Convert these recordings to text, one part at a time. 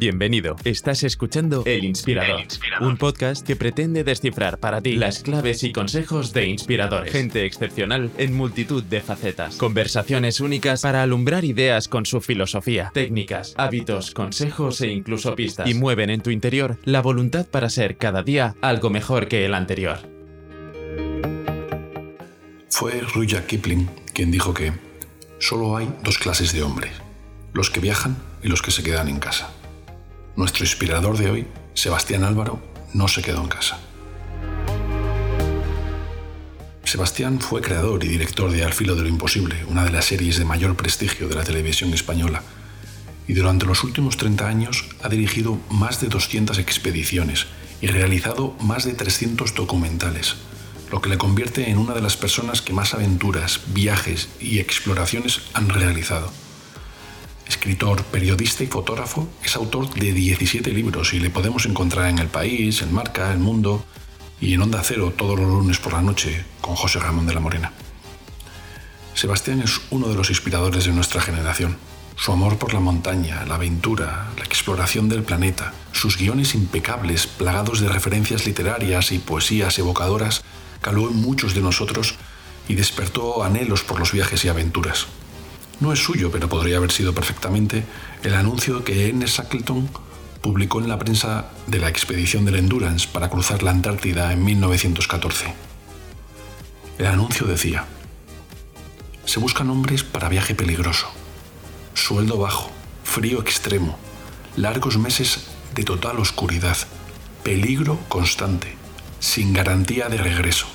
Bienvenido. Estás escuchando El Inspirador, un podcast que pretende descifrar para ti las claves y consejos de inspiradores. Gente excepcional en multitud de facetas. Conversaciones únicas para alumbrar ideas con su filosofía, técnicas, hábitos, consejos e incluso pistas. Y mueven en tu interior la voluntad para ser cada día algo mejor que el anterior. Fue Rudyard Kipling quien dijo que solo hay dos clases de hombres, los que viajan y los que se quedan en casa. Nuestro inspirador de hoy, Sebastián Álvaro, no se quedó en casa. Sebastián fue creador y director de Al filo de lo imposible, una de las series de mayor prestigio de la televisión española, y durante los últimos 30 años ha dirigido más de 200 expediciones y realizado más de 300 documentales, lo que le convierte en una de las personas que más aventuras, viajes y exploraciones han realizado. Escritor, periodista y fotógrafo, es autor de 17 libros y le podemos encontrar en El País, en Marca, El Mundo y en Onda Cero todos los lunes por la noche con José Ramón de la Morena. Sebastián es uno de los inspiradores de nuestra generación. Su amor por la montaña, la aventura, la exploración del planeta, sus guiones impecables, plagados de referencias literarias y poesías evocadoras, caló en muchos de nosotros y despertó anhelos por los viajes y aventuras no es suyo, pero podría haber sido perfectamente, el anuncio que Ernest Shackleton publicó en la prensa de la expedición del Endurance para cruzar la Antártida en 1914. El anuncio decía, se buscan hombres para viaje peligroso, sueldo bajo, frío extremo, largos meses de total oscuridad, peligro constante, sin garantía de regreso,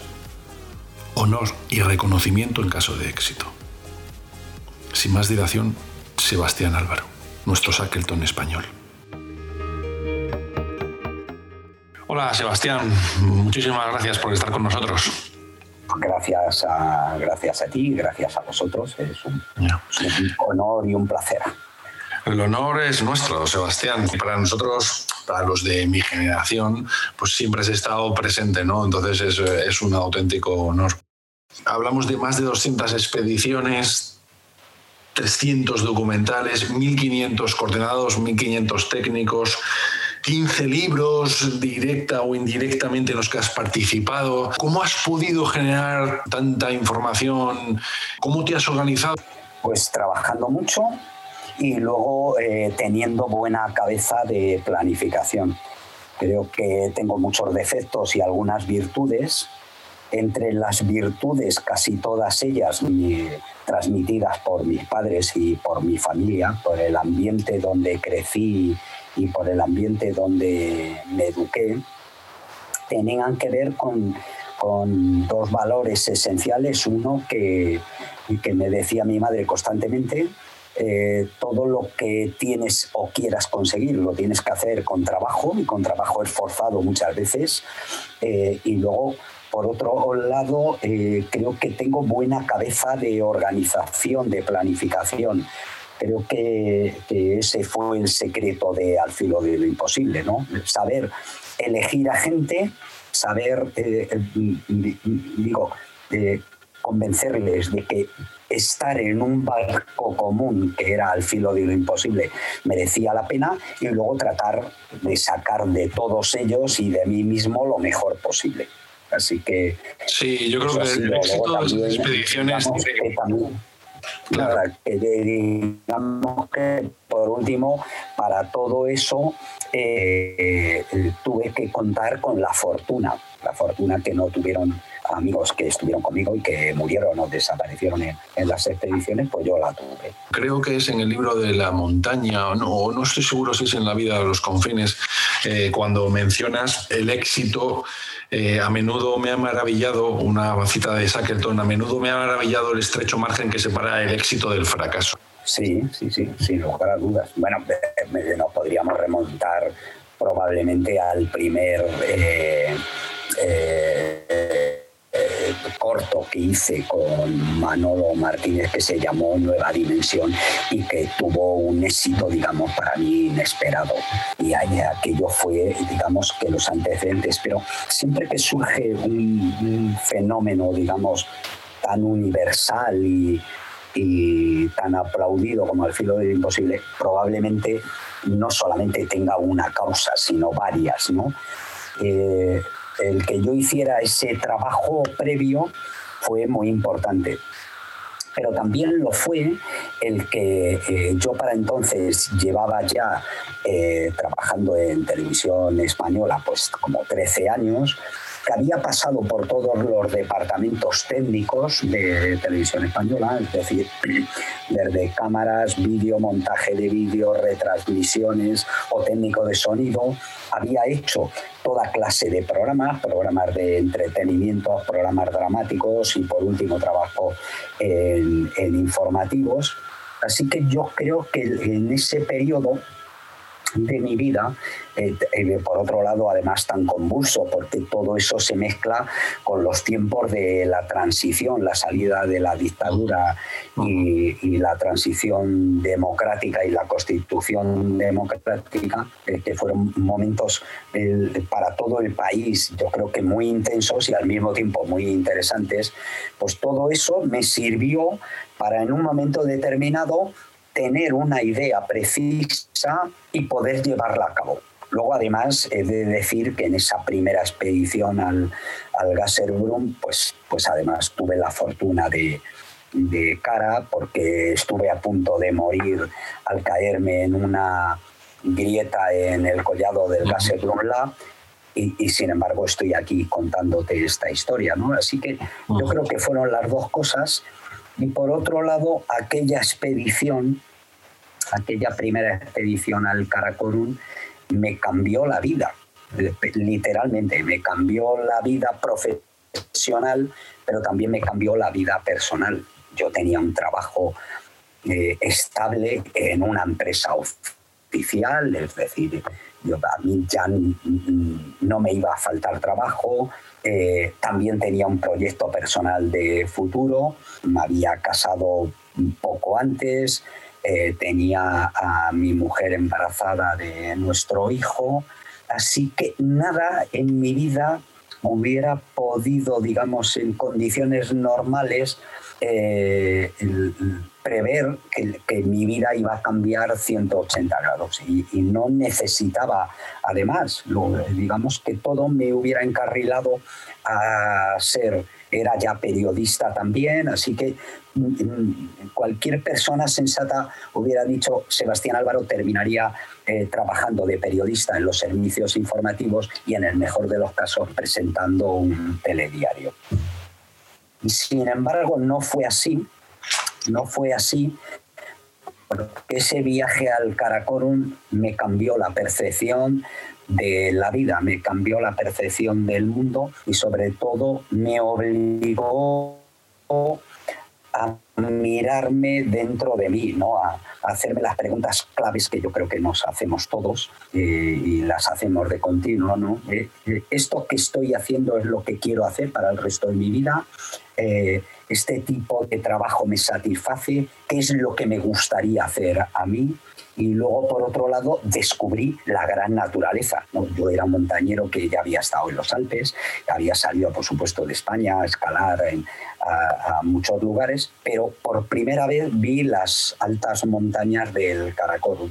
honor y reconocimiento en caso de éxito. Sin más dilación, Sebastián Álvaro, nuestro Shackleton español. Hola Sebastián, muchísimas gracias por estar con nosotros. Gracias a, gracias a ti, gracias a vosotros. Es un, honor y un placer. El honor es nuestro, Sebastián. Para nosotros, para los de mi generación, pues siempre has estado presente, ¿no? Entonces es, es un auténtico honor. Hablamos de más de 200 expediciones, 300 documentales, 1.500 coordenados, 1.500 técnicos, 15 libros, directa o indirectamente en los que has participado. ¿Cómo has podido generar tanta información? ¿Cómo te has organizado? Pues trabajando mucho y luego eh, teniendo buena cabeza de planificación. Creo que tengo muchos defectos y algunas virtudes. Entre las virtudes, casi todas ellas, transmitidas por mis padres y por mi familia, por el ambiente donde crecí y por el ambiente donde me eduqué, tenían que ver con, dos valores esenciales. Uno que, que me decía mi madre constantemente, eh, todo lo que tienes o quieras conseguir lo tienes que hacer con trabajo y con trabajo esforzado muchas veces eh, y luego por otro lado, eh, creo que tengo buena cabeza de organización, de planificación. Creo que, ese fue el secreto de Al filo de lo imposible, ¿no? Saber elegir a gente, saber, eh, digo, eh, convencerles de que estar en un barco común, que era al filo de lo imposible, merecía la pena, y luego tratar de sacar de todos ellos y de mí mismo lo mejor posible. Así que. Sí, yo creo que el éxito de las expediciones. claro. que digamos que por último, para todo eso eh, tuve que contar con la fortuna, la fortuna que no tuvieron amigos que estuvieron conmigo y que murieron o desaparecieron en, las expediciones, pues yo la tuve. Creo que es en el libro de la montaña, o no, no estoy seguro si es en la vida de los confines, eh, cuando mencionas el éxito eh, a menudo me ha maravillado, una cita de Shackleton, a menudo me ha maravillado el estrecho margen que separa el éxito del fracaso. Sí, sí, sí, sin lugar a dudas. Bueno, nos podríamos remontar probablemente al primer eh, eh, corto que hice con Manolo Martínez que se llamó Nueva Dimensión y que tuvo un éxito, digamos, para mí inesperado. Y aquello fue, digamos, que los antecedentes, pero siempre que surge un, fenómeno, digamos, tan universal y y tan aplaudido como el filo de lo imposible, probablemente no solamente tenga una causa, sino varias. ¿no? Eh, el que yo hiciera ese trabajo previo fue muy importante. Pero también lo fue el que eh, yo para entonces llevaba ya eh, trabajando en televisión española pues como 13 años que había pasado por todos los departamentos técnicos de televisión española, es decir, desde cámaras, vídeo, montaje de vídeo, retransmisiones o técnico de sonido, había hecho toda clase de programas, programas de entretenimiento, programas dramáticos y por último trabajo en, informativos. Así que yo creo que en ese periodo de mi vida, eh, eh, por otro lado, además tan convulso, porque todo eso se mezcla con los tiempos de la transición, la salida de la dictadura y, la transición democrática y la constitución democrática, eh, que fueron momentos para todo el país, yo creo que muy intensos y al mismo tiempo muy interesantes, pues todo eso me sirvió para en un momento determinado tener una idea precisa y poder llevarla a cabo. Luego, además, he de decir que en esa primera expedición al, al Gasserbrum, pues, pues además tuve la fortuna de, de cara porque estuve a punto de morir al caerme en una grieta en el collado del Gasserbrum y, y, sin embargo estoy aquí contándote esta historia, ¿no? Así que yo creo que fueron las dos cosas y por otro lado, aquella expedición, aquella primera expedición al Karakorum, me cambió la vida, literalmente, me cambió la vida profesional, pero también me cambió la vida personal. Yo tenía un trabajo eh, estable en una empresa oficial, es decir, yo, a mí ya no me iba a faltar trabajo, eh, también tenía un proyecto personal de futuro, me había casado poco antes, eh, tenía a mi mujer embarazada de nuestro hijo, así que nada en mi vida hubiera podido, digamos, en condiciones normales, eh, prever que, mi vida iba a cambiar 180 grados y, no necesitaba, además, digamos que todo me hubiera encarrilado a ser, era ya periodista también, así que mm, cualquier persona sensata hubiera dicho, Sebastián Álvaro terminaría eh, trabajando de periodista en los servicios informativos y en el mejor de los casos presentando un telediario. Y sin embargo no fue así, no fue así, porque ese viaje al Karakorum me cambió la percepción de la vida, me cambió la percepción del mundo y sobre todo me obligó a mirarme dentro de mí, ¿no? a, hacerme las preguntas claves que yo creo que nos hacemos todos eh, y las hacemos de continuo. ¿no? Eh, eh, ¿Esto que estoy haciendo es lo que quiero hacer para el resto de mi vida? ¿Este tipo de trabajo me satisface? ¿Qué es lo que me gustaría hacer a mí? y luego por otro lado descubrí la gran naturaleza. Yo era un montañero que ya había estado en los Alpes, había salido por supuesto de España a escalar a, muchos lugares, pero por primera vez vi las altas montañas del Karakorum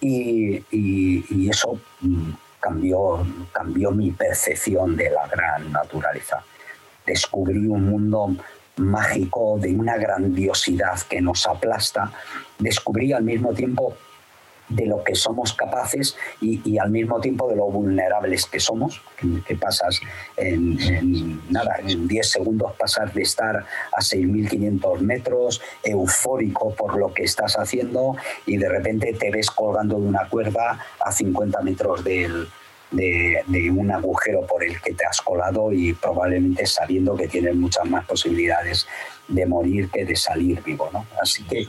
y, y, eso mm, cambió, cambió mi percepción de la gran naturaleza. Descubrí un mundo mágico, de una grandiosidad que nos aplasta, descubrí al mismo tiempo de lo que somos capaces y, al mismo tiempo de lo vulnerables que somos, que, pasas en, nada, en 10 segundos pasar de estar a 6.500 metros, eufórico por lo que estás haciendo y de repente te ves colgando de una cuerda a 50 metros del, de, un agujero por el que te has colado y probablemente sabiendo que tienes muchas más posibilidades de morir que de salir vivo. ¿no? Así que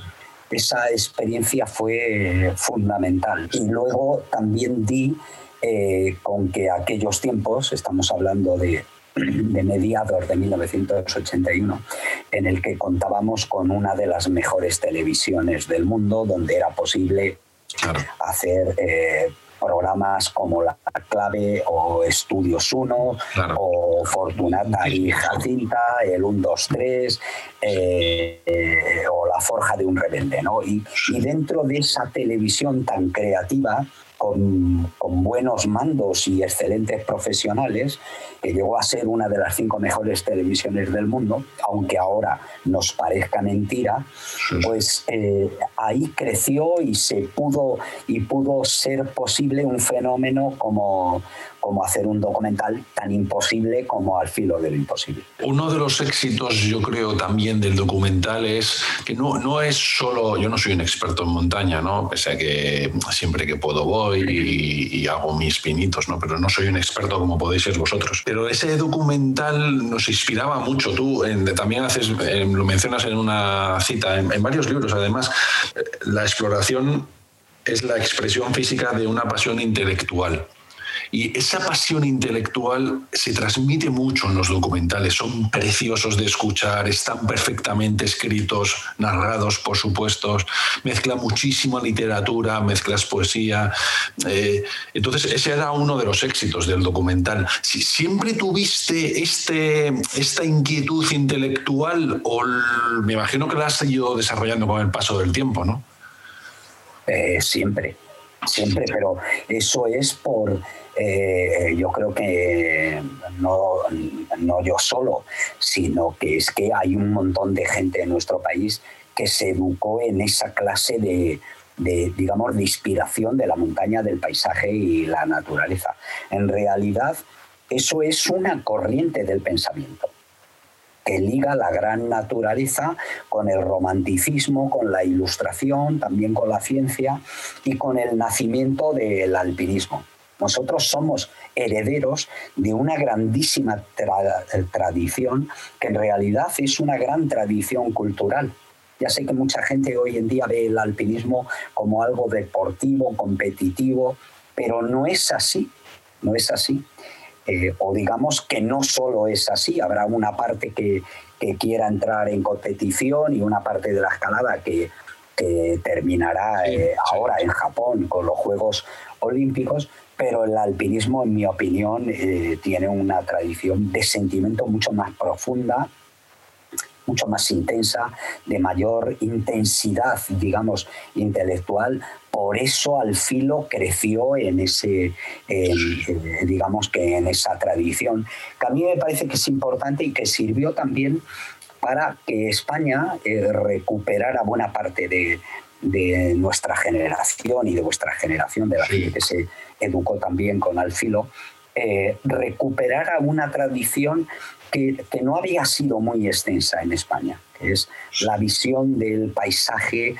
esa experiencia fue fundamental. Y luego también di eh, con que aquellos tiempos, estamos hablando de, de mediados de 1981, en el que contábamos con una de las mejores televisiones del mundo, donde era posible hacer eh, programas como La Clave o Estudios 1 o Fortunata y Jacinta, el 1, 2, 3 o La Forja de un Rebelde. ¿no? y dentro de esa televisión tan creativa, con, buenos mandos y excelentes profesionales, que llegó a ser una de las cinco mejores televisiones del mundo, aunque ahora nos parezca mentira, pues eh, ahí creció y se pudo y pudo ser posible un fenómeno como, como hacer un documental tan imposible como al filo de lo imposible. Uno de los éxitos, yo creo, también del documental es que no, no es solo, yo no soy un experto en montaña, ¿no? pese a que siempre que puedo voy y, hago mis pinitos, ¿no? pero no soy un experto como podéis ser vosotros. Pero ese documental nos inspiraba mucho. Tú también haces, lo mencionas en una cita, en varios libros además, eh, la exploración es la expresión física de una pasión intelectual. Y esa pasión intelectual se transmite mucho en los documentales, son preciosos de escuchar, están perfectamente escritos, narrados, por supuesto, mezcla muchísima literatura, mezclas poesía. Eh, entonces, ese era uno de los éxitos del documental. Si siempre tuviste este, esta inquietud intelectual, o me imagino que la has ido desarrollando con el paso del tiempo, ¿no? Eh, siempre, siempre, pero eso es por eh, yo creo que no, no yo solo, sino que es que hay un montón de gente en nuestro país que se educó en esa clase de, de, digamos, de inspiración de la montaña, del paisaje y la naturaleza. En realidad, eso es una corriente del pensamiento que liga la gran naturaleza con el romanticismo, con la ilustración, también con la ciencia y con el nacimiento del alpinismo. Nosotros somos herederos de una grandísima tradición que en realidad es una gran tradición cultural. Ya sé que mucha gente hoy en día ve el alpinismo como algo deportivo, competitivo, pero no es así, no es así. Eh, o digamos que no solo es así, habrá una parte que, quiera entrar en competición y una parte de la escalada que, terminará eh, ahora en Japón con los Juegos Olímpicos, pero el alpinismo, en mi opinión, eh, tiene una tradición de sentimiento mucho más profunda, mucho más intensa, de mayor intensidad, digamos, intelectual. Por eso al filo creció en ese, digamos que en esa tradición, que a mí me parece que es importante y que sirvió también para que España eh, recuperara buena parte de, de nuestra generación y de vuestra generación, de la gente que se educó también con Alfilo, eh, recuperara una tradición que, no había sido muy extensa en España, que es la visión del paisaje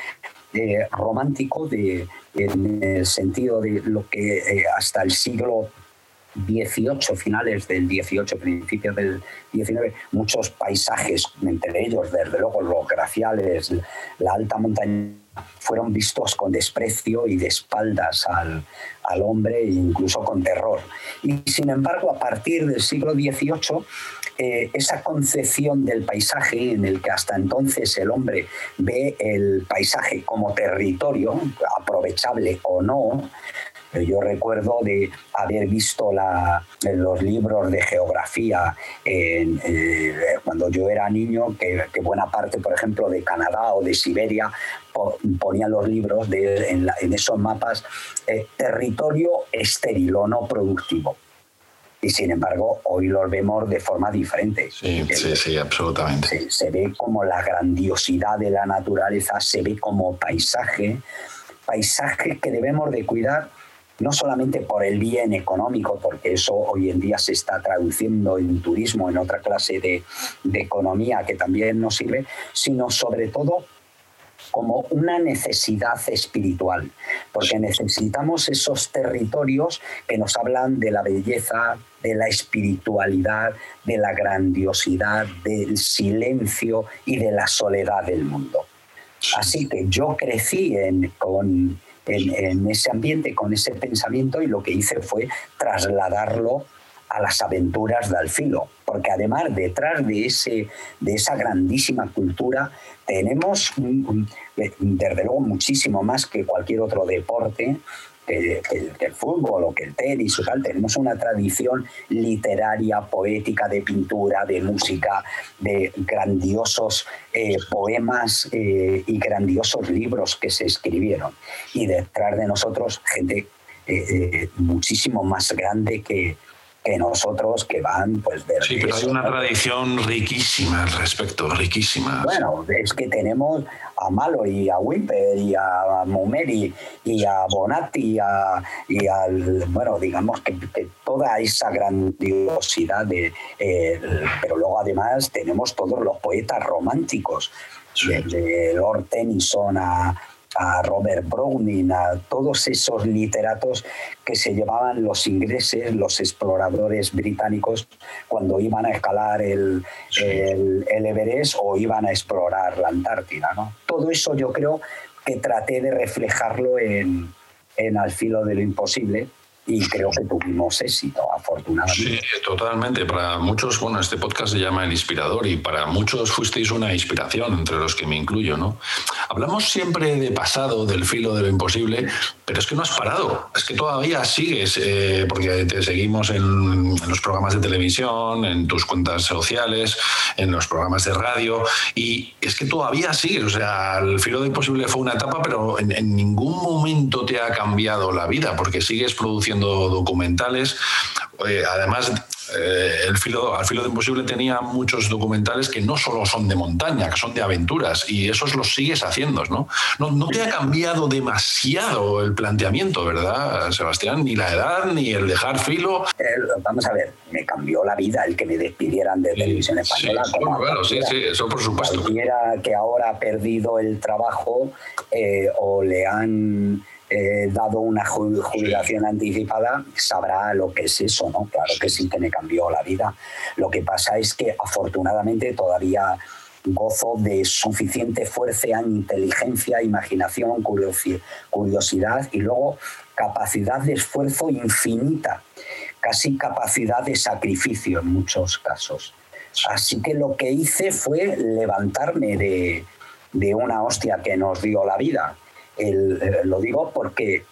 eh, romántico de, en el sentido de lo que eh, hasta el siglo 18, finales del 18, principios del 19, muchos paisajes, entre ellos, desde luego, los glaciales, la alta montaña, fueron vistos con desprecio y de espaldas al, al hombre, incluso con terror. Y sin embargo, a partir del siglo XVIII, eh, esa concepción del paisaje en el que hasta entonces el hombre ve el paisaje como territorio, aprovechable o no, yo recuerdo de haber visto los libros de geografía eh, cuando yo era niño, que, buena parte, por ejemplo, de Canadá o de Siberia ponían los libros en, esos mapas eh, territorio estéril o no productivo. Y sin embargo, hoy los vemos de forma diferente. Sí, sí, sí, absolutamente. se ve como la grandiosidad de la naturaleza, se ve como paisaje, paisaje que debemos de cuidar no solamente por el bien económico, porque eso hoy en día se está traduciendo en turismo, en otra clase de, economía que también nos sirve, sino sobre todo como una necesidad espiritual, porque necesitamos esos territorios que nos hablan de la belleza, de la espiritualidad, de la grandiosidad, del silencio y de la soledad del mundo. Así que yo crecí con, en, ese ambiente, con ese pensamiento, y lo que hice fue trasladarlo a las aventuras de Alfilo, porque además detrás de, ese, de esa grandísima cultura tenemos, desde luego, muchísimo más que cualquier otro deporte, que, el fútbol o que el tenis o tal. Tenemos una tradición literaria, poética, de pintura, de música, de grandiosos eh, poemas eh, y grandiosos libros que se escribieron. Y detrás de nosotros, gente eh, muchísimo más grande que, que nosotros que van pues de Sí, pero hay una tradición riquísima al respecto, riquísima. Bueno, es que tenemos a Malo y a Wimper y a Mumeri y a Bonatti y, a, y al, bueno, digamos que, toda esa grandiosidad de, eh, pero luego además tenemos todos los poetas románticos, desde Lord Tennyson a a Robert Browning, a todos esos literatos que se llevaban los ingleses, los exploradores británicos, cuando iban a escalar el, el, Everest o iban a explorar la Antártida. ¿no? Todo eso yo creo que traté de reflejarlo en, en Al filo de lo imposible y creo que tuvimos éxito, afortunadamente. Sí, totalmente. Para muchos, bueno, este podcast se llama El Inspirador y para muchos fuisteis una inspiración, entre los que me incluyo, ¿no? Hablamos siempre de pasado, del filo de lo imposible, pero es que no has parado, es que todavía sigues, eh, porque te seguimos en, los programas de televisión, en tus cuentas sociales, en los programas de radio, y es que todavía sigues, o sea, el filo de imposible fue una etapa, pero en ningún momento te ha cambiado la vida, porque sigues produciendo documentales. Eh, además, eh, el filo, al filo de imposible tenía muchos documentales que no solo son de montaña, que son de aventuras, y esos los sigues haciendo, ¿no? No, te ha cambiado demasiado el planteamiento, ¿verdad, Sebastián? Ni la edad, ni el dejar filo. vamos a ver, me cambió la vida el que me despidieran de televisión española. Sí, sí, eso por supuesto. Cualquiera que ahora ha perdido el trabajo eh, o le han eh, dado una jubilación anticipada, sabrá lo que es eso, ¿no? Claro que sí que me cambió la vida. Lo que pasa es que afortunadamente todavía gozo de suficiente fuerza, inteligencia, imaginación, curiosidad y luego capacidad de esfuerzo infinita, casi capacidad de sacrificio en muchos casos. Así que lo que hice fue levantarme de, de una hostia que nos dio la vida lo digo porque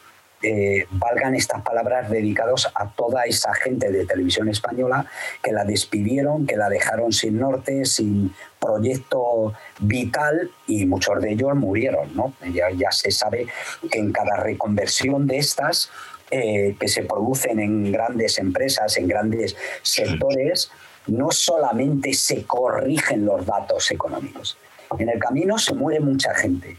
eh, valgan estas palabras dedicados a toda esa gente de televisión española que la despidieron, que la dejaron sin norte, sin proyecto vital y muchos de ellos murieron. ¿no? Ya, se sabe que en cada reconversión de estas eh, que se producen en grandes empresas, en grandes sectores, no solamente se corrigen los datos económicos. En el camino se muere mucha gente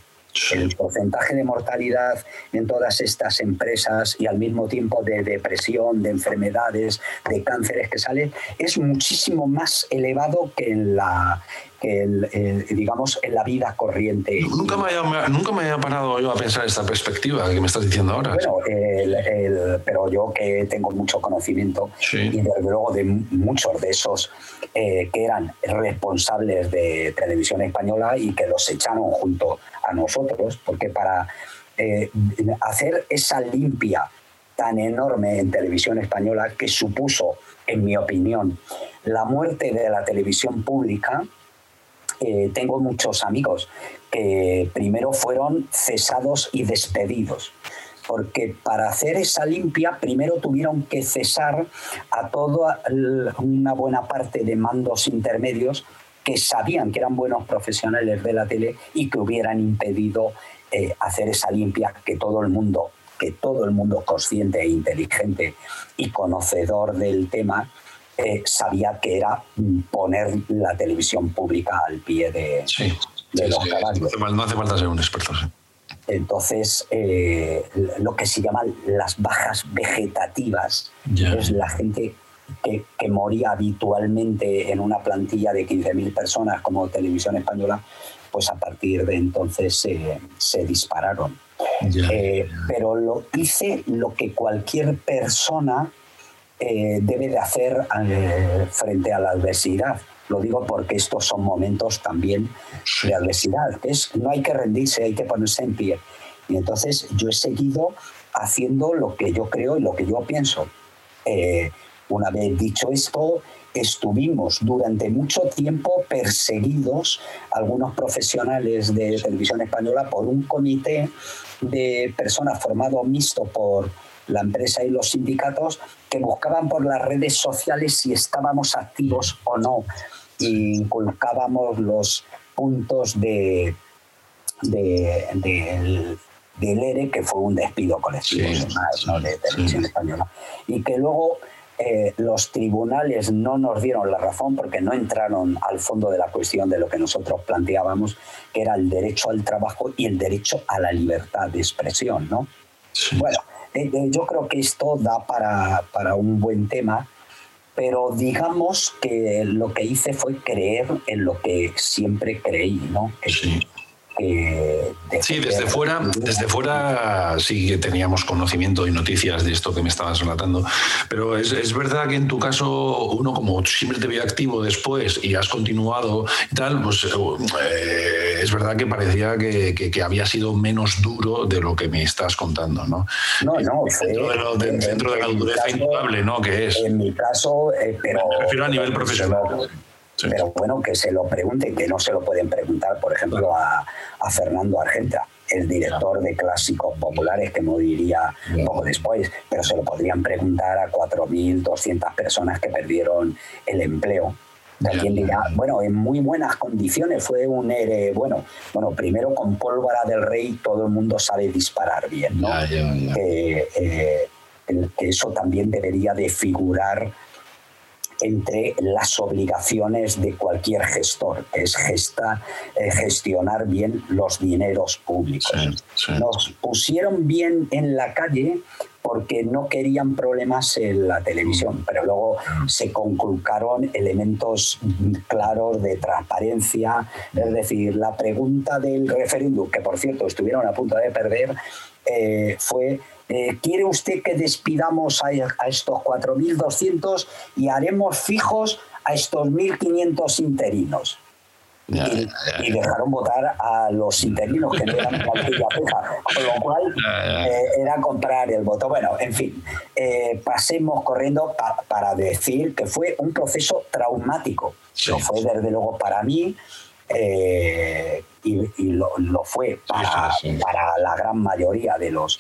el porcentaje de mortalidad en todas estas empresas y al mismo tiempo de depresión, de enfermedades, de cánceres que salen, es muchísimo más elevado que en la, digamos, en la vida corriente. Nunca me, había, nunca me había parado yo a pensar esta perspectiva que me estás diciendo ahora. Bueno, pero yo que tengo mucho conocimiento y desde luego de muchos de esos eh, que eran responsables de televisión española y que los echaron junto a nosotros, porque para eh, hacer esa limpia tan enorme en televisión española que supuso, en mi opinión, la muerte de la televisión pública, eh, tengo muchos amigos que primero fueron cesados y despedidos, porque para hacer esa limpia primero tuvieron que cesar a toda una buena parte de mandos intermedios que sabían que eran buenos profesionales de la tele y que hubieran impedido eh, hacer esa limpia que todo el mundo, que todo el mundo consciente e inteligente y conocedor del tema eh, sabía que era poner la televisión pública al pie de, los caballos. No hace falta ser un experto. Entonces, eh, lo que se llaman las bajas vegetativas es la gente que, moría habitualmente en una plantilla de 15.000 personas como Televisión Española, pues a partir de entonces se, dispararon. Eh, pero lo hice lo que cualquier persona eh, debe de hacer eh, frente a la adversidad. Lo digo porque estos son momentos también de adversidad. Es, no hay que rendirse, hay que ponerse en pie. Y entonces yo he seguido haciendo lo que yo creo y lo que yo pienso. Una vez dicho esto, estuvimos durante mucho tiempo perseguidos, algunos profesionales de televisión española, por un comité de personas formado mixto por la empresa y los sindicatos que buscaban por las redes sociales si estábamos activos o no. Y inculcábamos los puntos de, del, ERE, que fue un despido colectivo de televisión española. Y que luego eh, los tribunales no nos dieron la razón porque no entraron al fondo de la cuestión de lo que nosotros planteábamos, que era el derecho al trabajo y el derecho a la libertad de expresión. ¿no? Bueno, eh, eh, yo creo que esto da para, para, un buen tema, pero digamos que lo que hice fue creer en lo que siempre creí, ¿no? sí sí, desde fuera, desde fuera sí que teníamos conocimiento y noticias de esto que me estabas relatando, pero es, verdad que en tu caso uno como siempre te vio activo después y has continuado y tal, pues eh, es verdad que parecía que, que, había sido menos duro de lo que me estás contando, ¿no? No, no. Dentro, de, dentro de la dureza indudable, ¿no? Que es. En mi caso, eh, pero... Me refiero a nivel profesional. Pero bueno, que se lo pregunten, que no se lo pueden preguntar, por ejemplo, a, Fernando Argenta, el director de clásicos populares que moriría poco después, pero se lo podrían preguntar a 4.200 personas que perdieron el empleo. Dirá, bueno, en muy buenas condiciones, fue un ERE, bueno, bueno, primero con pólvora del rey todo el mundo sabe disparar bien, ¿no? Eh, que eso también debería de figurar entre las obligaciones de cualquier gestor, que es eh, gestionar bien los dineros públicos. Nos pusieron bien en la calle porque no querían problemas en la televisión, pero luego se conculcaron elementos claros de transparencia, es decir, la pregunta del referéndum, que por cierto estuvieron a punto de perder, eh, fue eh, ¿quiere usted que despidamos a, estos 4.200 y haremos fijos a estos 1.500 interinos? y, dejaron votar a los interinos que no eran cualquier feja, con lo cual eh, era comprar el voto. Bueno, en fin, eh, pasemos corriendo para decir que fue un proceso traumático. Lo fue desde luego para mí, eh, y, lo, fue para, para, la gran mayoría de, los,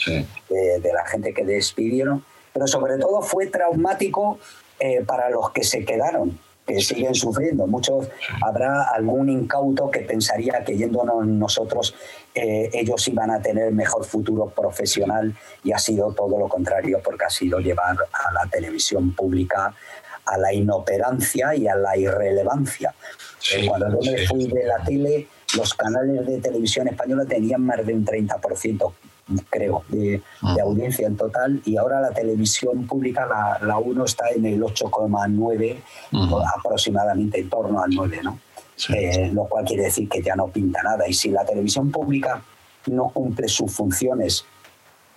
de, la gente que despidieron, pero sobre todo fue traumático eh, para los que se quedaron, que siguen sufriendo. Muchos habrá algún incauto que pensaría que yéndonos nosotros eh, ellos iban a tener mejor futuro profesional y ha sido todo lo contrario porque ha sido llevar a la televisión pública a la inoperancia y a la irrelevancia. Cuando yo me fui de la tele, los canales de televisión española tenían más de un 30%, creo, de, de, audiencia en total, y ahora la televisión pública, la, la 1 está en el 8,9, aproximadamente en torno al 9, ¿no? Eh, lo cual quiere decir que ya no pinta nada. Y si la televisión pública no cumple sus funciones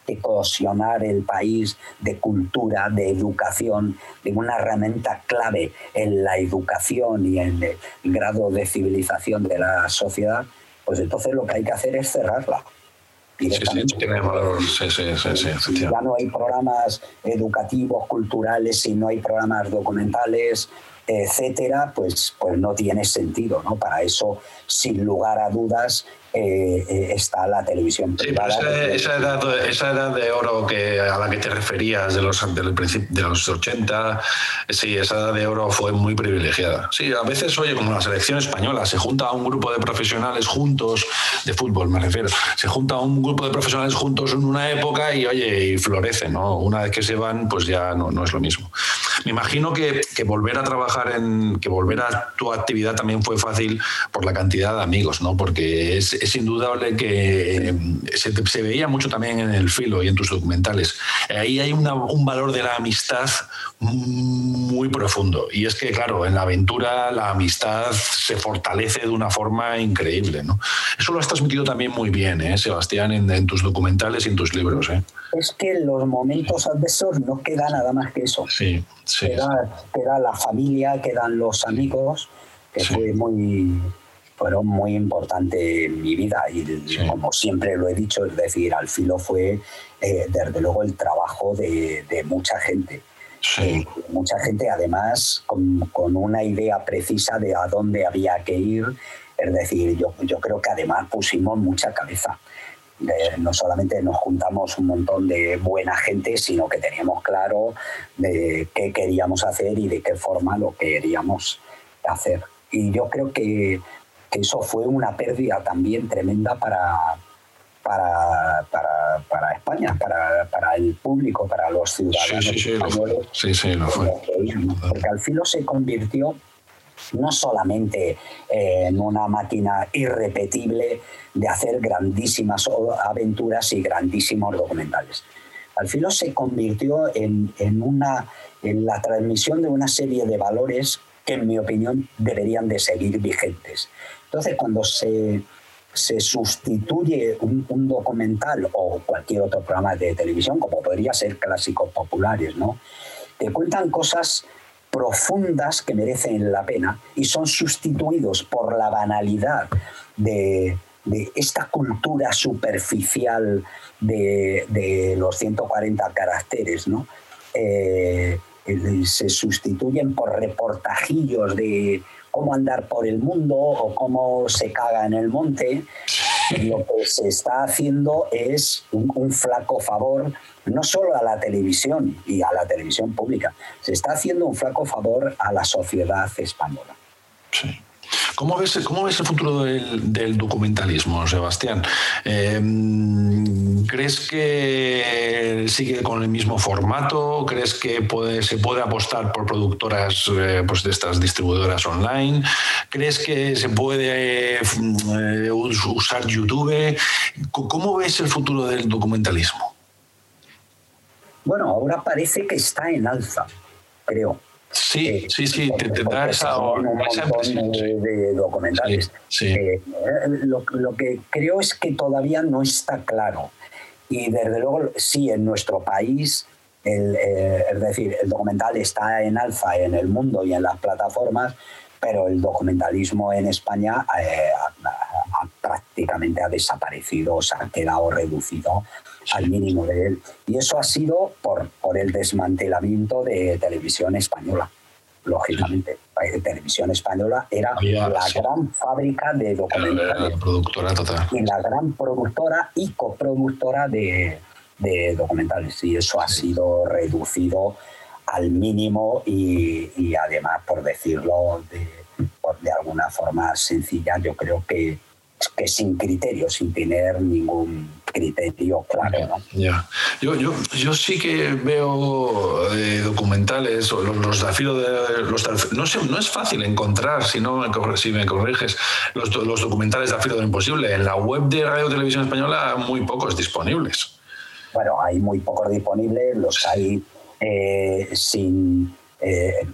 de cohesionar el país, de cultura, de educación, de una herramienta clave en la educación y en el grado de civilización de la sociedad, pues entonces lo que hay que hacer es cerrarla. Sí, sí, tiene valor. Sí, sí, sí, ya no hay programas educativos, culturales, si no hay programas documentales, etcétera, pues, pues no tiene sentido. ¿no? Para eso, sin lugar a dudas, eh, eh, está la televisión privada. esa, edad, esa, edad, de oro que, a la que te referías de los, del de los 80, sí, esa edad de oro fue muy privilegiada. Sí, a veces, oye, como la selección española, se junta a un grupo de profesionales juntos, de fútbol me refiero, se junta a un grupo de profesionales juntos en una época y, oye, y florece, ¿no? Una vez que se van, pues ya no, no es lo mismo. Me imagino que, que volver a trabajar en, que volver a tu actividad también fue fácil por la cantidad de amigos, ¿no? Porque es es indudable que eh, se, veía mucho también en el filo y en tus documentales. Ahí hay un valor de la amistad muy profundo. Y es que, claro, en la aventura la amistad se fortalece de una forma increíble. ¿no? Eso lo has transmitido también muy bien, ¿eh, Sebastián, en, tus documentales y en tus libros. ¿eh? Es que en los momentos adversos no queda nada más que eso. Sí, sí. Queda, la familia, quedan los amigos, que fue muy fueron muy importantes en mi vida y como siempre lo he dicho, es decir, al filo fue eh, desde luego el trabajo de, mucha gente. Sí. mucha gente además con, con, una idea precisa de a dónde había que ir. Es decir, yo, yo creo que además pusimos mucha cabeza. No solamente nos juntamos un montón de buena gente, sino que teníamos claro de qué queríamos hacer y de qué forma lo queríamos hacer. Y yo creo que, que eso fue una pérdida también tremenda para, para, para, para España, para, para, el público, para los ciudadanos sí, sí, españoles. Sí, sí, lo fue. Porque al filo se convirtió no solamente eh, en una máquina irrepetible de hacer grandísimas aventuras y grandísimos documentales. Al filo se convirtió en, en, una, en la transmisión de una serie de valores que, en mi opinión, deberían de seguir vigentes. Entonces, cuando se, se sustituye un, documental o cualquier otro programa de televisión, como podría ser clásicos populares, ¿no? que cuentan cosas profundas que merecen la pena y son sustituidos por la banalidad de, esta cultura superficial de, los 140 caracteres, ¿no? Eh, se sustituyen por reportajillos de cómo andar por el mundo o cómo se caga en el monte, lo que se está haciendo es un, flaco favor no solo a la televisión y a la televisión pública, se está haciendo un flaco favor a la sociedad española. Sí. ¿Cómo ves, cómo ves el futuro del, documentalismo, Sebastián? Em, ¿Crees que sigue con el mismo formato? ¿Crees que se puede apostar por productoras eh, pues de estas distribuidoras online? ¿Crees que se puede eh, usar YouTube? ¿Cómo ves el futuro del documentalismo? Bueno, ahora parece que está en alza, creo. Sí, eh, sí, sí, te, te da esa, de, documentales. Eh, lo, que creo es que todavía no está claro. Y desde luego, sí, en nuestro país, eh, es decir, el documental está en alza en el mundo y en las plataformas, pero el documentalismo en España prácticamente ha desaparecido, o se ha quedado reducido al mínimo de él. Y eso ha sido por, por el desmantelamiento de televisión española. Lógicamente, la televisión española era la gran fábrica de documentales. productora total. Y la gran productora y coproductora de, de documentales. Y eso ha sido reducido al mínimo y, y además, por decirlo de, de alguna forma sencilla, yo creo que que sin criterio, sin tener ningún criterio claro. Ya. Yo, yo, yo, sí que veo eh, documentales, o los, los de los no, sé, no es fácil encontrar, si, no me, si me corriges, los, los documentales de Afilo de lo Imposible. En la web de Radio Televisión Española muy pocos disponibles. Bueno, hay muy pocos disponibles, los hay eh, sin, eh,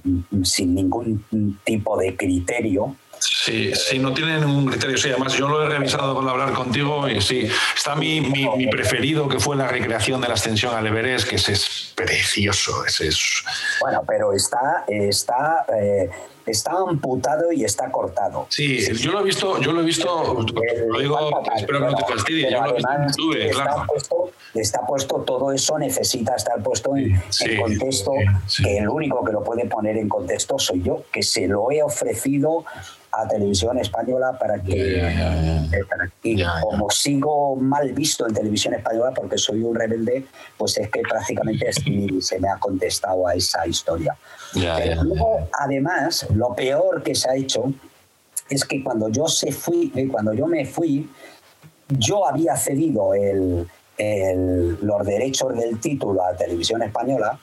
sin ningún tipo de criterio Sí, sí, no tiene ningún criterio. Sí, además yo lo he revisado con hablar contigo y sí, está mi, mi, preferido que fue la recreación de la ascensión al Everest, que ese es precioso. Ese es... Bueno, pero está, está eh, está amputado y está cortado. Sí, yo lo he visto, yo lo he visto, lo digo, espero que no te fastidie, yo lo he visto en YouTube, está claro. Puesto, está puesto, todo eso necesita estar puesto en, contexto, que el único que lo puede poner en contexto soy yo, que se lo he ofrecido a televisión española para que, y como sigo mal visto en televisión española porque soy un rebelde pues es que prácticamente se me ha contestado a esa historia. Pero luego además lo peor que se ha hecho es que cuando yo se fui eh, cuando yo me fui yo había cedido el, los derechos del título a televisión española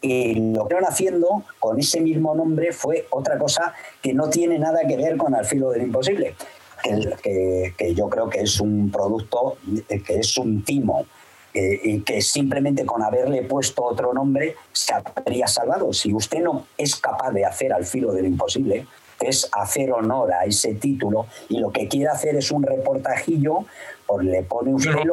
y lo que están haciendo con ese mismo nombre fue otra cosa que no tiene nada que ver con Al filo del imposible, que, que, yo creo que es un producto, que es un timo, eh, y que simplemente con haberle puesto otro nombre se habría salvado. Si usted no es capaz de hacer Al filo del imposible, es hacer honor a ese título y lo que quiere hacer es un reportajillo, pues le pone un yo no,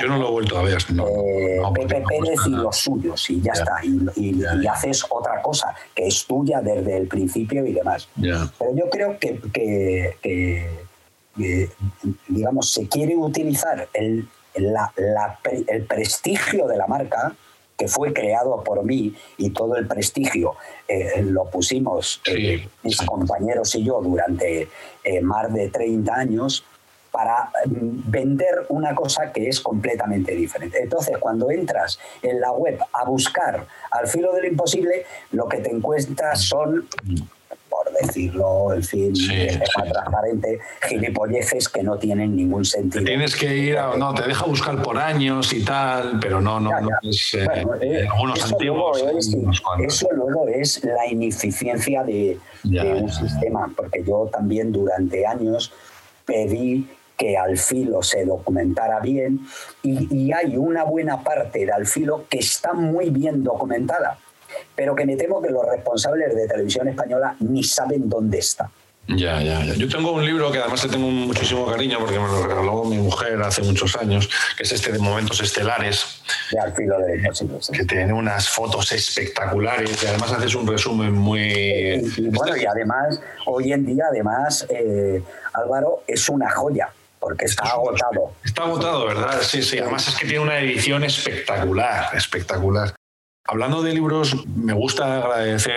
yo no lo he vuelto a ver. No, eh, Pepe Pérez y los suyos y ya, está. Y, haces otra cosa que es tuya desde el principio y demás. Pero yo creo que, que, digamos, se quiere utilizar el, la, el prestigio de la marca que fue creado por mí y todo el prestigio eh, lo pusimos eh, mis compañeros y yo durante eh, más de 30 años para mm, vender una cosa que es completamente diferente. Entonces, cuando entras en la web a buscar al filo de lo imposible, lo que te encuentras son decirlo, en fin, de transparente, gilipolleces que no tienen ningún sentido. Tienes que ir a, no, te deja buscar por años y tal, pero no, no, es, eh, eh, algunos antiguos. eso luego es la ineficiencia de, un sistema, porque yo también durante años pedí que Alfilo se documentara bien y, y, hay una buena parte de Alfilo que está muy bien documentada pero que me temo que los responsables de televisión española ni saben dónde está. Ya, ya, ya. Yo tengo un libro que además le tengo muchísimo cariño porque me lo regaló mi mujer hace muchos años, que es este de Momentos Estelares. De al filo de Que tiene unas fotos espectaculares y además haces un resumen muy. Y, bueno, y además, hoy en día, además, eh, Álvaro, es una joya porque está agotado. Está agotado, ¿verdad? Sí, sí. Además es que tiene una edición espectacular, espectacular. Hablando de libros, me gusta agradecer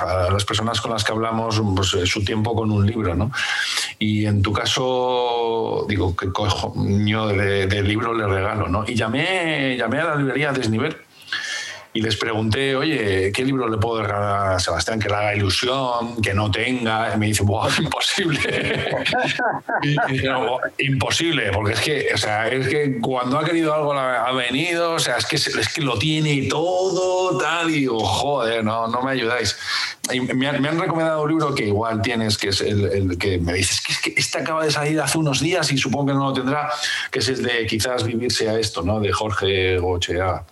a las personas con las que hablamos pues, su tiempo con un libro, ¿no? Y en tu caso, digo, que coño de, de libro le regalo, ¿no? Y llamé, llamé a la librería Desnivel y les pregunté, oye, ¿qué libro le puedo regalar a Sebastián que le haga ilusión, que no tenga? Y me dice, ¡buah, imposible! imposible, porque es que, o sea, es que cuando ha querido algo ha venido, o sea, es que, es que lo tiene todo, tal, y digo, joder, no, no me ayudáis. Y me, han, me han recomendado un libro que igual tienes, que es el, que me dices, que es que este acaba de salir hace unos días y supongo que no lo tendrá, que es el de quizás vivirse a esto, ¿no? De Jorge Gochea.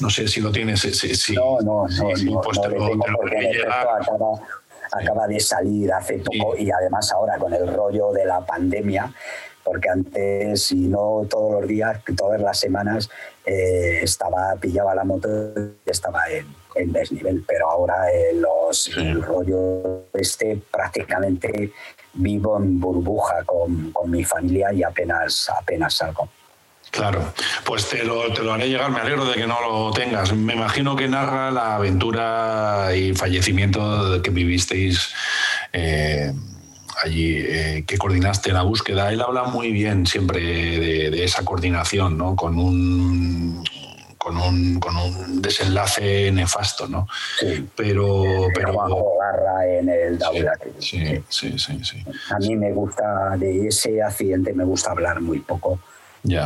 No sé si lo tienes. Si, no, no, no, pues porque acaba, de salir hace poco y además ahora con el rollo de la pandemia, porque antes, si no todos los días, todas las semanas, eh, estaba pillaba la moto y estaba en, desnivel, pero ahora eh, los, el rollo este prácticamente vivo en burbuja con, con mi familia y apenas, apenas salgo. Claro, pues te lo, te lo, haré llegar, me alegro de que no lo tengas. Me imagino que narra la aventura y fallecimiento que vivisteis eh, allí, eh, que coordinaste la búsqueda. Él habla muy bien siempre de, esa coordinación, ¿no? Con un, con un, con un desenlace nefasto, ¿no? Sí. Pero, pero garra en el sí, sí, sí, sí, A mí me gusta, de ese accidente me gusta hablar muy poco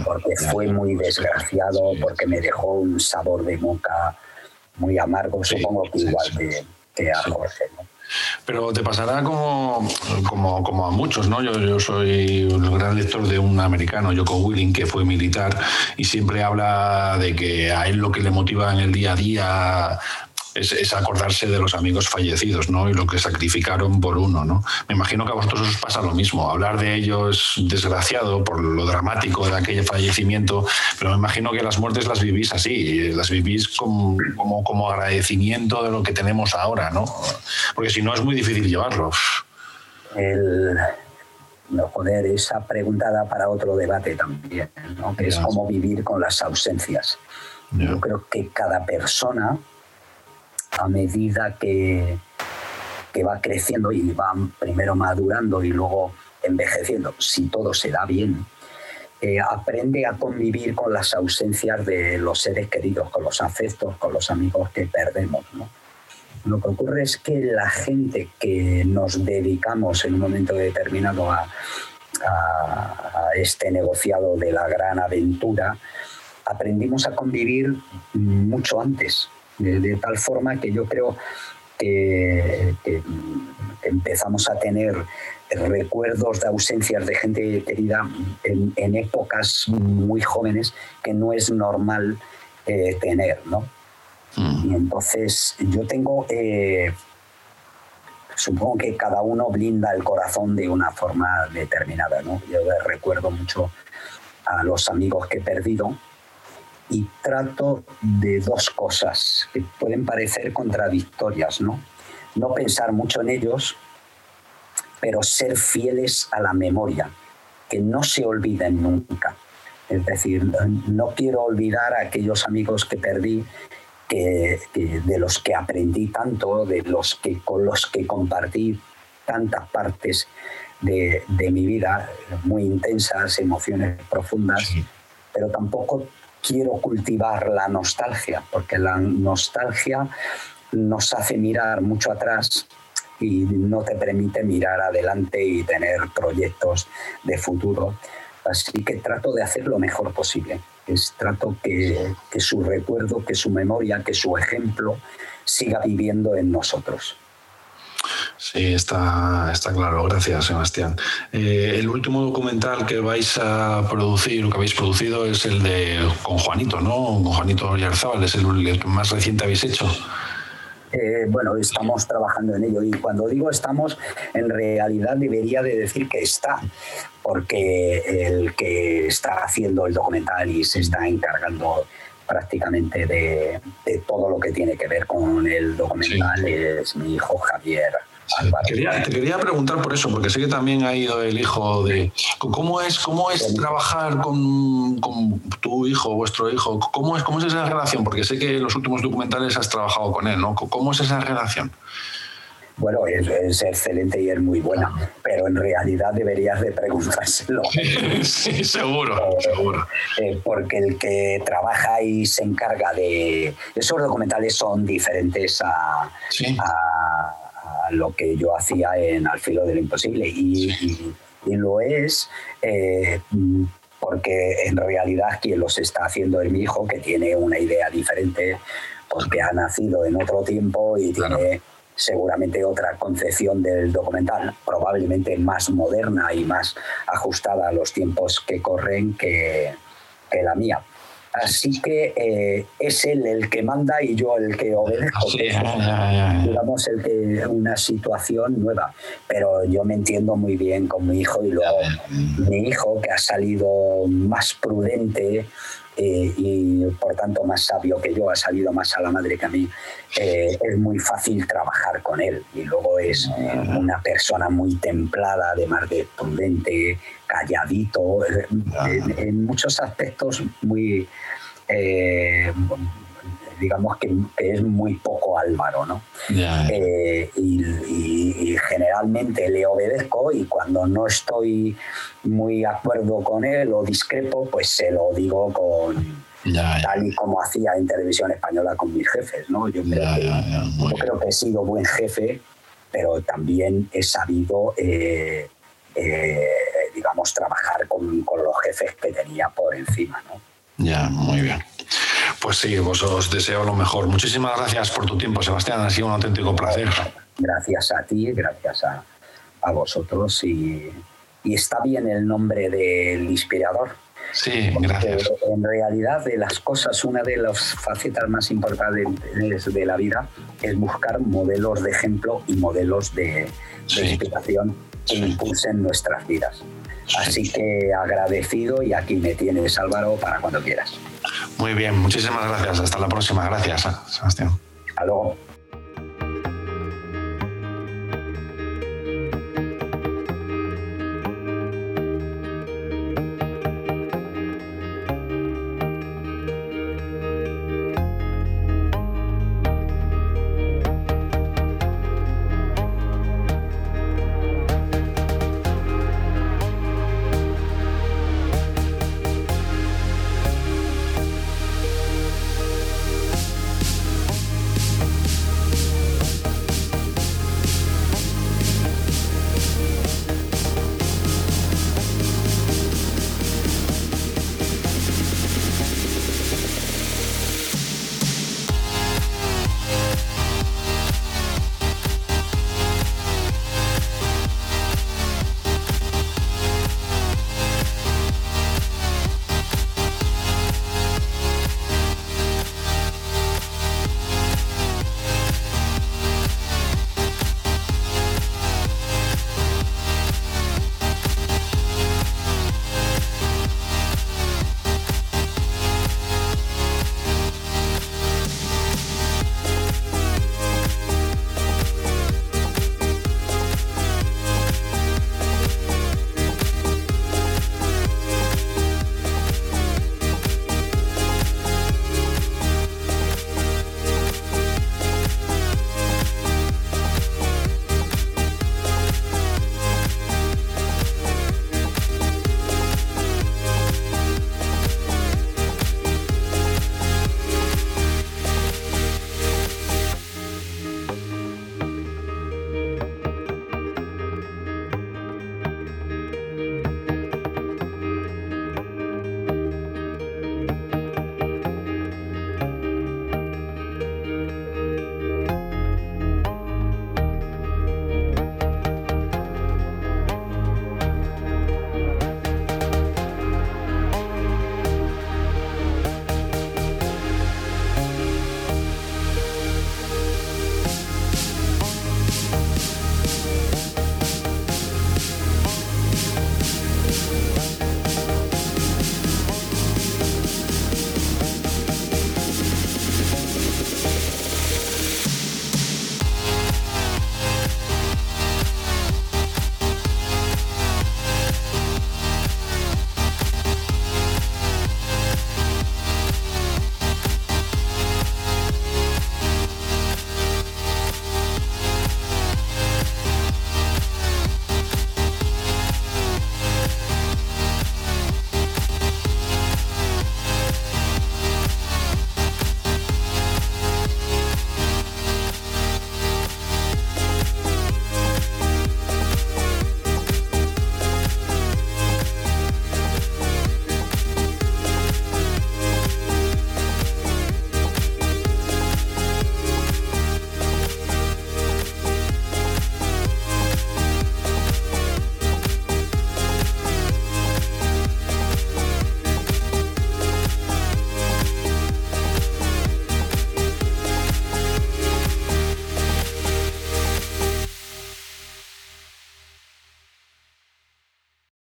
porque fue muy desgraciado, porque me dejó un sabor de boca muy amargo, supongo que igual que, a Jorge. Pero te pasará como, como, como, a muchos, ¿no? Yo, yo soy un gran lector de un americano, Joko Willing, que fue militar y siempre habla de que a él lo que le motiva en el día a día es, acordarse de los amigos fallecidos, ¿no? Y lo que sacrificaron por uno, ¿no? Me imagino que a vosotros os pasa lo mismo. Hablar de ello es desgraciado por lo dramático de aquel fallecimiento, pero me imagino que las muertes las vivís así, las vivís como, como, agradecimiento de lo que tenemos ahora, ¿no? Porque si no es muy difícil llevarlo. El, no, joder, esa preguntada para otro debate también, ¿no? que es cómo vivir con las ausencias. Yo creo que cada persona a medida que, que va creciendo y va primero madurando y luego envejeciendo, si todo se da bien, eh, aprende a convivir con las ausencias de los seres queridos, con los afectos, con los amigos que perdemos. Lo que ocurre es que la gente que nos dedicamos en un momento determinado a este negociado de la gran aventura, aprendimos a convivir mucho antes de, tal forma que yo creo que, empezamos a tener recuerdos de ausencias de gente querida en, épocas muy jóvenes que no es normal eh, tener, ¿no? Mm. Y entonces yo tengo, eh, supongo que cada uno blinda el corazón de una forma determinada, ¿no? Yo recuerdo mucho a los amigos que he perdido, y trato de dos cosas que pueden parecer contradictorias, ¿no? No pensar mucho en ellos, pero ser fieles a la memoria, que no se olviden nunca. Es decir, no quiero olvidar a aquellos amigos que perdí, que, de los que aprendí tanto, de los que con los que compartí tantas partes de, mi vida, muy intensas, emociones profundas, pero tampoco quiero cultivar la nostalgia, porque la nostalgia nos hace mirar mucho atrás y no te permite mirar adelante y tener proyectos de futuro. Así que trato de hacer lo mejor posible. Es, trato que, que su recuerdo, que su memoria, que su ejemplo siga viviendo en nosotros. Sí, está, está claro. Gracias, Sebastián. Eh, el último documental que vais a producir, o que habéis producido, es el de con Juanito, ¿no? Con Juanito Oyarzábal, es el, el más reciente habéis hecho. Eh, bueno, estamos trabajando en ello y cuando digo estamos, en realidad debería de decir que está, porque el que está haciendo el documental y se está encargando prácticamente de, todo lo que tiene que ver con el documental es mi hijo Javier te quería preguntar por eso, porque sé que también ha ido el hijo de... ¿Cómo es, cómo es trabajar con, tu hijo, vuestro hijo? ¿Cómo es, ¿Cómo es esa relación? Porque sé que en los últimos documentales has trabajado con él, ¿no? ¿Cómo es esa relación? Bueno, es, excelente y es muy buena, pero en realidad deberías de preguntárselo. sí, seguro, eh, seguro. Eh, porque el que trabaja y se encarga de... Esos documentales son diferentes a lo que yo hacía en Al filo de lo imposible. Y, lo es eh, porque en realidad quien los está haciendo es mi hijo, que tiene una idea diferente, porque ha nacido en otro tiempo y tiene seguramente otra concepción del documental, probablemente más moderna y más ajustada a los tiempos que corren que, que la mía. Así que eh, es él el que manda y yo el que obedezco. digamos, el que, una situación nueva. Pero yo me entiendo muy bien con mi hijo y luego mi hijo, que ha salido más prudente, eh, y por tanto más sabio que yo, ha salido más a la madre que a mí, eh, es muy fácil trabajar con él. Y luego es una persona muy templada, además de prudente, calladito, en, muchos aspectos muy, eh, digamos que, es muy poco Álvaro, ¿no? Eh, y, generalmente le obedezco y cuando no estoy muy de acuerdo con él o discrepo, pues se lo digo con tal y como hacía en televisión española con mis jefes, ¿no? Yo creo, que, he sido buen jefe, pero también he sabido, eh, digamos, trabajar con, con los jefes que tenía por encima, ¿no? Ya, muy bien. Pues sí, vos os deseo lo mejor. Muchísimas gracias por tu tiempo, Sebastián. Ha sido un auténtico placer. Gracias a ti, gracias a, a vosotros. Y, y, está bien el nombre del inspirador. Sí, gracias. En realidad, de las cosas, una de las facetas más importantes de la vida es buscar modelos de ejemplo y modelos de, inspiración que impulsen nuestras vidas. Así que agradecido y aquí me tienes, Álvaro, para cuando quieras. Muy bien, muchísimas gracias. Hasta la próxima. Gracias, Sebastián. Hasta luego.